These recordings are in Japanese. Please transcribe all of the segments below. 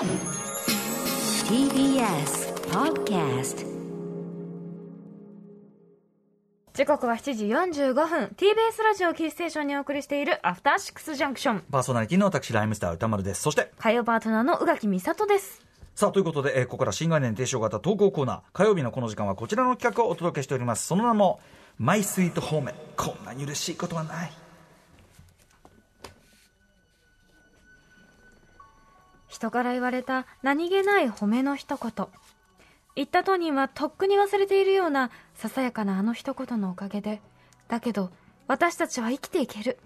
TBS Podcast 時刻は7時45分 TBS ラジオキーステーションにお送りしているアフターシックスジャンクションパーソナリティの私、ライムスター歌丸です。そして、火曜パートナーの宇垣美里ですさあ、ということで、えーここから新概念提唱型投稿コーナー、火曜日のこの時間はこちらの企画をお届けしております。その名も、マイスイートホーム。こんなに嬉しいことはない。人から言われた何気ない褒めの一言。言った当人はとっくに忘れているようなささやかなあの一言のおかげで。だけど私たちは生きていける。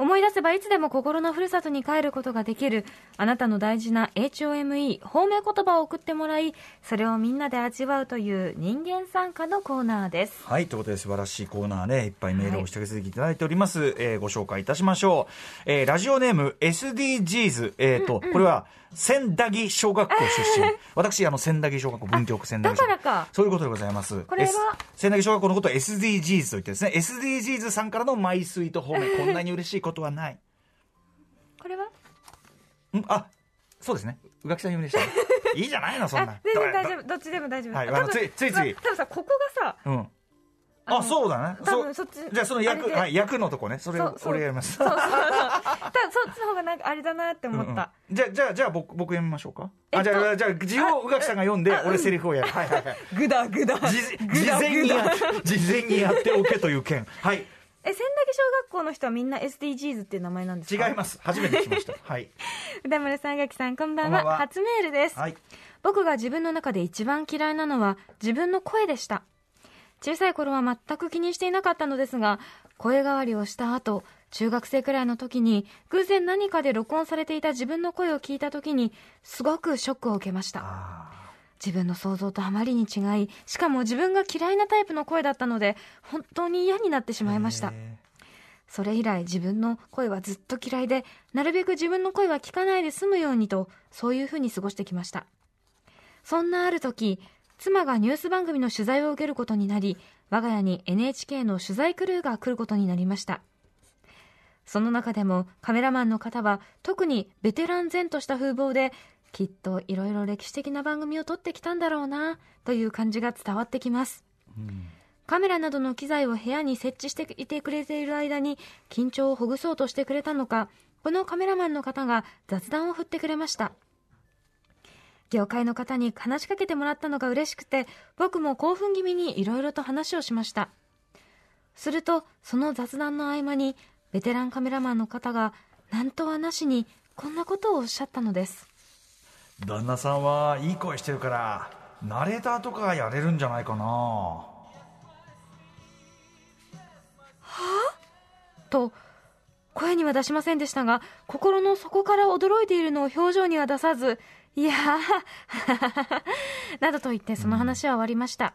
思い出せばいつでも心のふるさとに帰ることができるあなたの大事な HOME 褒め言葉を送ってもらいそれをみんなで味わうという人間参加のコーナーですはい、ということで素晴らしいコーナーね、いっぱいメールをして続きいただいております。えーご紹介いたしましょう。えーラジオネーム SDGs、えっ、と、これは、千駄木小学校出身。私、あの、千駄木小学校、文京区千駄木小学校。だからかそういうことでございます。これは？S- 千駄木小学校のことを SDGs と言ってですね、SDGs さんからのマイスイート方面、こんなに嬉しいことはない。これは？んあ、そうですね。宇垣さん読みでしたね。いいじゃないの、そんなあ。全然大ど丈夫どっちでも大丈夫、はいあのついついつい多分さここがさうん。あのあ、そうだね。多分そっちじゃあその役、はい、役のとこね。それを俺やります。そうそうそう多分そっちの方がなんかあれだなって思った、うんうんじゃあ、じゃあ、じゃあ僕、僕読みましょうか？あ、えっとじゃあ、じゃあ、字を宇垣さんが読んで、俺セリフをやる。はいはいはい。グダグダ事事前にや、事前にやっておけという件。はい。小学校の人はみんな SDGs っていう名前なんですか？違います。初めて聞きました。はい。歌丸さんがきさんこんばんは。初メールです、はい。僕が自分の中で一番嫌いなのは自分の声でした。小さい頃は全く気にしていなかったのですが声変わりをした後中学生くらいの時に偶然何かで録音されていた自分の声を聞いた時にすごくショックを受けました。あ自分の想像とあまりに違いしかも自分が嫌いなタイプの声だったので本当に嫌になってしーまいました。へそれ以来自分の声はずっと嫌いでなるべく自分の声は聞かないで済むようにとそういうふうに過ごしてきました。そんなある時妻がニュース番組の取材を受けることになり我が家に NHK の取材クルーが来ることになりました。その中でもカメラマンの方は特にベテラン前とした風貌できっといろいろ歴史的な番組を撮ってきたんだろうなという感じが伝わってきます。うん。カメラなどの機材を部屋に設置していてくれている間に緊張をほぐそうとしてくれたのかこのカメラマンの方が雑談を振ってくれました。業界の方に話しかけてもらったのが嬉しくて僕も興奮気味にいろいろと話をしました。するとその雑談の合間にベテランカメラマンの方が何とはなしにこんなことをおっしゃったのです。旦那さんはいい声してるから、ナレーターとかやれるんじゃないかな。と声には出しませんでしたが心の底から驚いているのを表情には出さずいやー などと言ってその話は終わりました、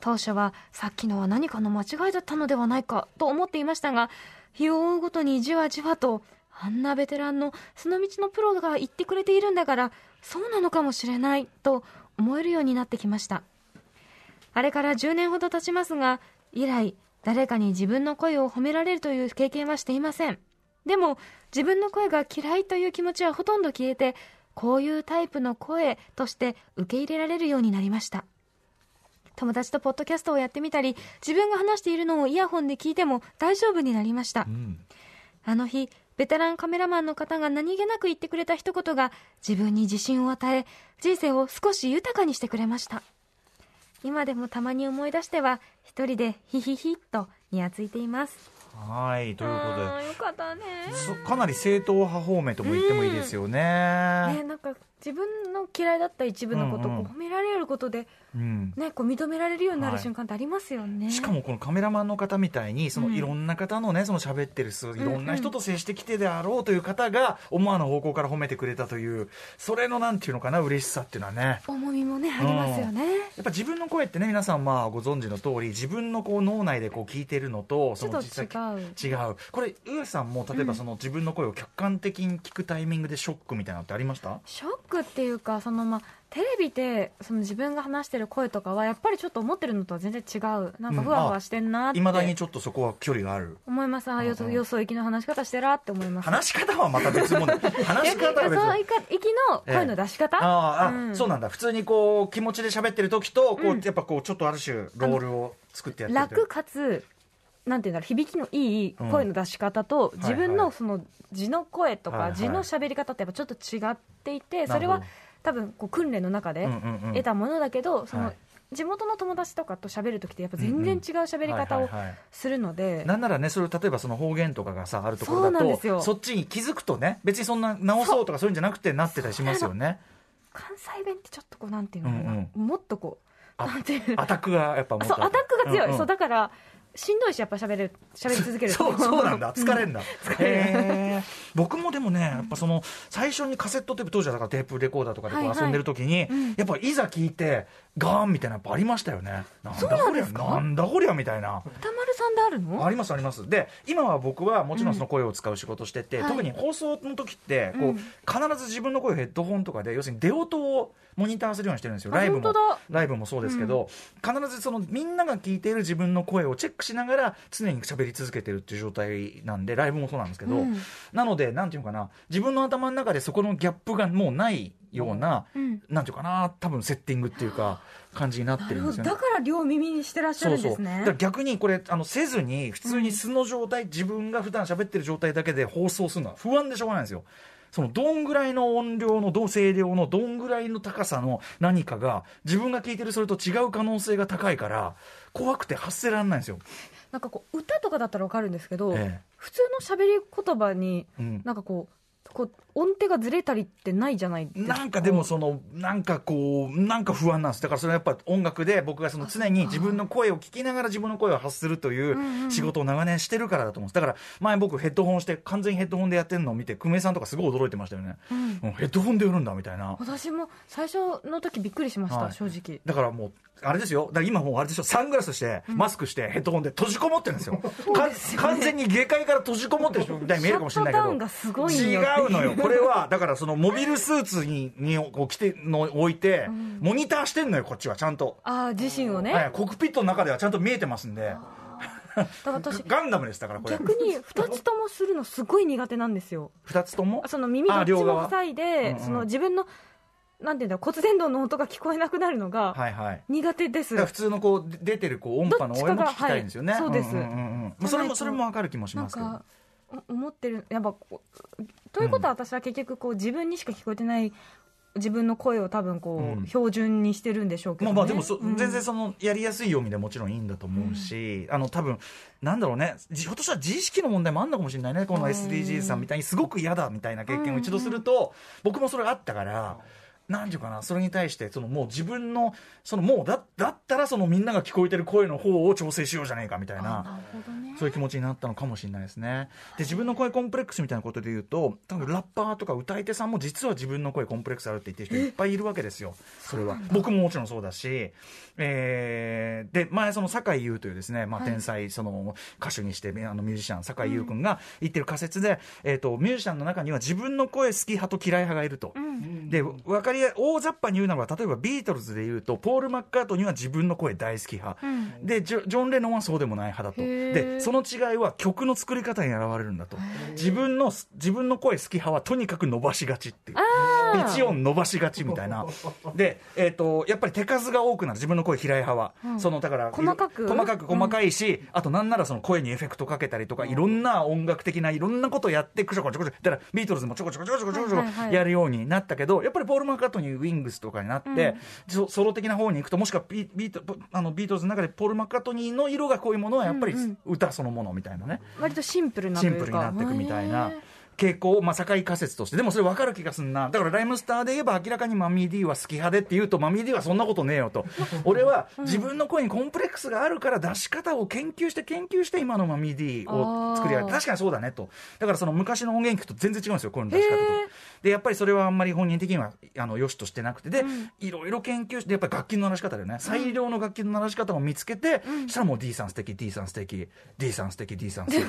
当初はさっきのは何かの間違いだったのではないかと思っていましたが日を追うごとにじわじわとあんなベテランのその道のプロが言ってくれているんだからそうなのかもしれないと思えるようになってきました。あれから10年ほど経ちますが、以来、誰かに自分の声を褒められるという経験はしていません。でも、自分の声が嫌いという気持ちはほとんど消えて、こういうタイプの声として受け入れられるようになりました。友達とポッドキャストをやってみたり、自分が話しているのをイヤホンで聞いても大丈夫になりましたう。ん。あの日、ベテランカメラマンの方が何気なく言ってくれた一言が自分に自信を与え、人生を少し豊かにしてくれました。今でもたまに思い出しては、一人でヒヒヒッとにやついています。はい、ということで。かったね。そかなり正統派方面とも言ってもいいですよね。ね、なんか自分の嫌いだった一部のことを褒められることで、うん。ね、こう認められるようになるはい瞬間ってありますよね。しかもこのカメラマンの方みたいにそのうんいろんな方のねその喋ってる数いろんなうん人と接してきてであろうという方が思わぬ方向から褒めてくれたというそれのなんていうのかな嬉しさっていうのはね。重みもね、ありますよね。やっぱ自分の声ってね皆さんまあご存知の通り自分のこう脳内でこう聞いてるのとそのちょっと違う。違う。これ上さんも例えばその自分の声を客観的に聞くタイミングでショックみたいなのってありました？ショックっていうかそのまあテレビでその自分が話してる声とかはやっぱりちょっと思ってるのとは全然違う。なんかふわふわしてんなって。いまだにちょっっとそこは距離がある。思います。ああよそうんうん。よそ行きの話し方してらって思います。話し方はまた別物。話し方は別物。そう行きの声の出し方、ああ、うん。そうなんだ。普通にこう気持ちで喋ってる時とこう、うん。やっぱこうちょっとある種ロールを作ってやってる楽かつなんていうんだろう響きのいい声の出し方と、自分のその字の声とか、字の喋り方ってやっぱちょっと違っていて、それは多分こう訓練の中でうんうんうん。得たものだけど、そのはい地元の友達とかと喋る時ってやっぱ全然違う喋り方をするので、なんならねそれ例えばその方言とかがさあるところだとそっちに気づくとね別にそんな直そうとかそういうんじゃなくてなってたりしますよね。関西弁ってちょっとこうなんていうのかな、うんもっとこうあなんていうのアタックがやっぱそうアタックが強い、うんうん。そうだからしんどいしやっぱ喋る喋り続けると。そうそうなんだ。疲れんだ、れる。僕もでもねやっぱその最初にカセットテープ当時はだからテープレコーダーとかでこうはいはい。遊んでる時に、うん。やっぱいざ聞いてガーンみたいなやっぱありましたよね。なんだこりゃなんだこりゃみたいな。歌丸さんであるの？ありますあります。で今は僕はもちろんその声を使う仕事してて、うん特に放送の時ってこう、うん。必ず自分の声をヘッドホンとかで要するに出音をモニターするようにしてるんですよ。あライブも。ライブもそうですけど、必ずそのみんなが聞いている自分の声をチェックしながら常に喋り続けてるっていう状態なんでライブもそうなんですけど、うん。なのでなんていうのかな自分の頭の中でそこのギャップがもうないような、うん。なんていうかな多分セッティングっていうか感じになってなるんですよね。ど。だから両耳にしてらっしゃるんですだねから逆にこれあのせずに普通に素の状態、自分が普段喋ってる状態だけで放送するのは不安でしょうがないんですよ。そのどんぐらいの音量の声量のどんぐらいの高さの何かが自分が聞いてるそれと違う可能性が高いから怖くて発せられないんですよ、なんかこう歌とかだったらわかるんですけど、え普通の喋り言葉にえうん。なんかこうこう音程がずれたりってないじゃないですか。なんかでもそのなんかこうなんか不安なんです。だからそれはやっぱ音楽で僕がその常に自分の声を聞きながら自分の声を発するといんう仕事を長年してるからだと思うんです。だから前僕ヘッドホンして完全にヘッドホンでやってるのを見て久米さんとかすごい驚いてましたよね、うん。うんヘッドホンでやるんだみたいな。私も最初の時びっくりしました、はい。正直。だからもうあれですよ。だから今もうあれでしょ。サングラスしてマスクしてヘッドホンで閉じこもってるんですよ,か、ですよね。完全に下界から閉じこもってる人みたいに見えるかもしれないけど違ううのよ。これはだからそのモビルスーツににこう着ての置いて、モニターしてんのよこっちは。ちゃんと、ああ自身をね、はい、コックピットの中ではちゃんと見えてますんで。だから私 ガンダムですだからこれ。逆に2つともするのすごい苦手なんですよ。2つとも？その耳どっちもあ両側。塞いで、うんうん。その自分のなんていうんだろう骨伝導の音が聞こえなくなるのがはいはい。苦手です、だから普通のこうで出てるこう音波の応援も聞きたいんですよね、はいそうです。んんうんうん。まあそれもそれもわかる気もしますけど。思ってるやっぱということは私は結局こう自分にしか聞こえてない自分の声を多分こう、うん。標準にしてるんでしょうけど、ね、まあまあでもそ、うん。全然そのやりやすい読みでもちろんいいんだと思うし、あの多分なんだろうね。じひょっとしたら自意識の問題もあんのかもしれないねこのうん。SDGs さんみたいに。すごく嫌だみたいな経験を一度すると、僕もそれがあったから。なんていうかなそれに対してそのもう自分のそのもうだだったらそのみんなが聞こえてる声の方を調整しようじゃねえかみたいな。なるほどね。そういう気持ちになったのかもしれないですね。で、自分の声コンプレックスみたいなことで言うと、多分ラッパーとか歌い手さんも実は自分の声コンプレックスあるって言ってる人いっぱいいるわけですよ。それは。僕ももちろんそうだし、えー、で、前その酒井優というですね、まあはい天才、その歌手にして、あのミュージシャン、酒井優君が言ってる仮説で、えっ、と、ミュージシャンの中には自分の声好き派と嫌い派がいると。うんで、わかりや、大雑把に言うならば、例えばビートルズで言うと、ポール・マッカートニーは自分の声大好き派。うんでジョン・レノンはそうでもない派だとでその違いは曲の作り方に現れるんだと。自分の自分の声好き派はとにかく伸ばしがちっていうあー。一音伸ばしがちみたいな。で、えー、とやっぱり手数が多くなる。自分の声平井派は、うん。そのだから細かく。細かく細かいし、あとなんならその声にエフェクトかけたりとかいろんな音楽的ないろんなことやってくちょこちょこちょこだからビートルズもちょこちょこちょこちょこちょこちょこやるようになったけどやっぱりポール・マッカートニーウィングスとかになって、ソソロ的な方に行くともしくはビビートあのビートルズの中でポール・マッカートニーの色が濃いものはやっぱりうんうん。歌そのものみたいなね、割とシンプルなとシンプルになっていくみたいな傾向、まあ、境仮説として。でもそれ分かる気がすんな。だからライムスターで言えば明らかにマミー D は好き派でって言うとマミー D はそんなことねえよと。俺は自分の声にコンプレックスがあるから出し方を研究して研究して今のマミー D を作り上げ確かにそうだねと。だからその昔の音源聞くと全然違うんですよ声の出し方とでやっぱりそれはあんまり本人的にはあの良しとしてなくて。で、いろいろ研究してやっぱり楽器の鳴らし方だよね。最良の楽器の鳴らし方を見つけて、そしたらもう D さん素敵 D さん素敵 D さん素敵 D さん素敵。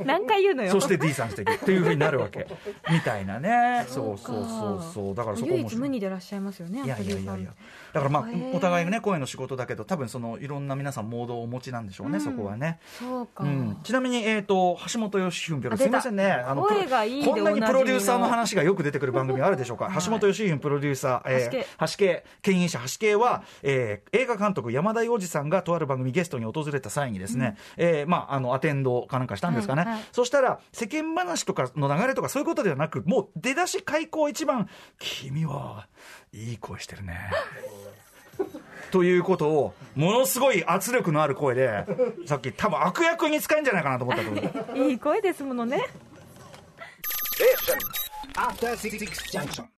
何回言うのよ。そして D さん素敵っていうふうになるわけ。みたいなね。そうそうそうそう。だからそこ唯面白い。一無二でいらっしゃいますよねいやいやいやいや。だからまあお互いがね声の仕事だけど多分そのいろんな皆さんモードをお持ちなんでしょうね、そこはね、そうか、うん、ちなみに、えー、と橋本良文すいませんね。あの声がいいでこんなにプロデューサーの話がよく出てくる番組あるでしょうか、橋本良文プロデューサー、えー、橋系牽引者橋系は、えー映画監督山田洋次さんがとある番組ゲストに訪れた際にですね、えーまあ、あのアテンドかなんかしたんですかね、はいはい。そしたら世間話とかの流れとかそういうことではなくもう出だし開口一番君はいい声してるね ということをものすごい圧力のある声でさっき多分悪役に使えんじゃないかなと思ったと思う。いい声ですものね After Six Junction.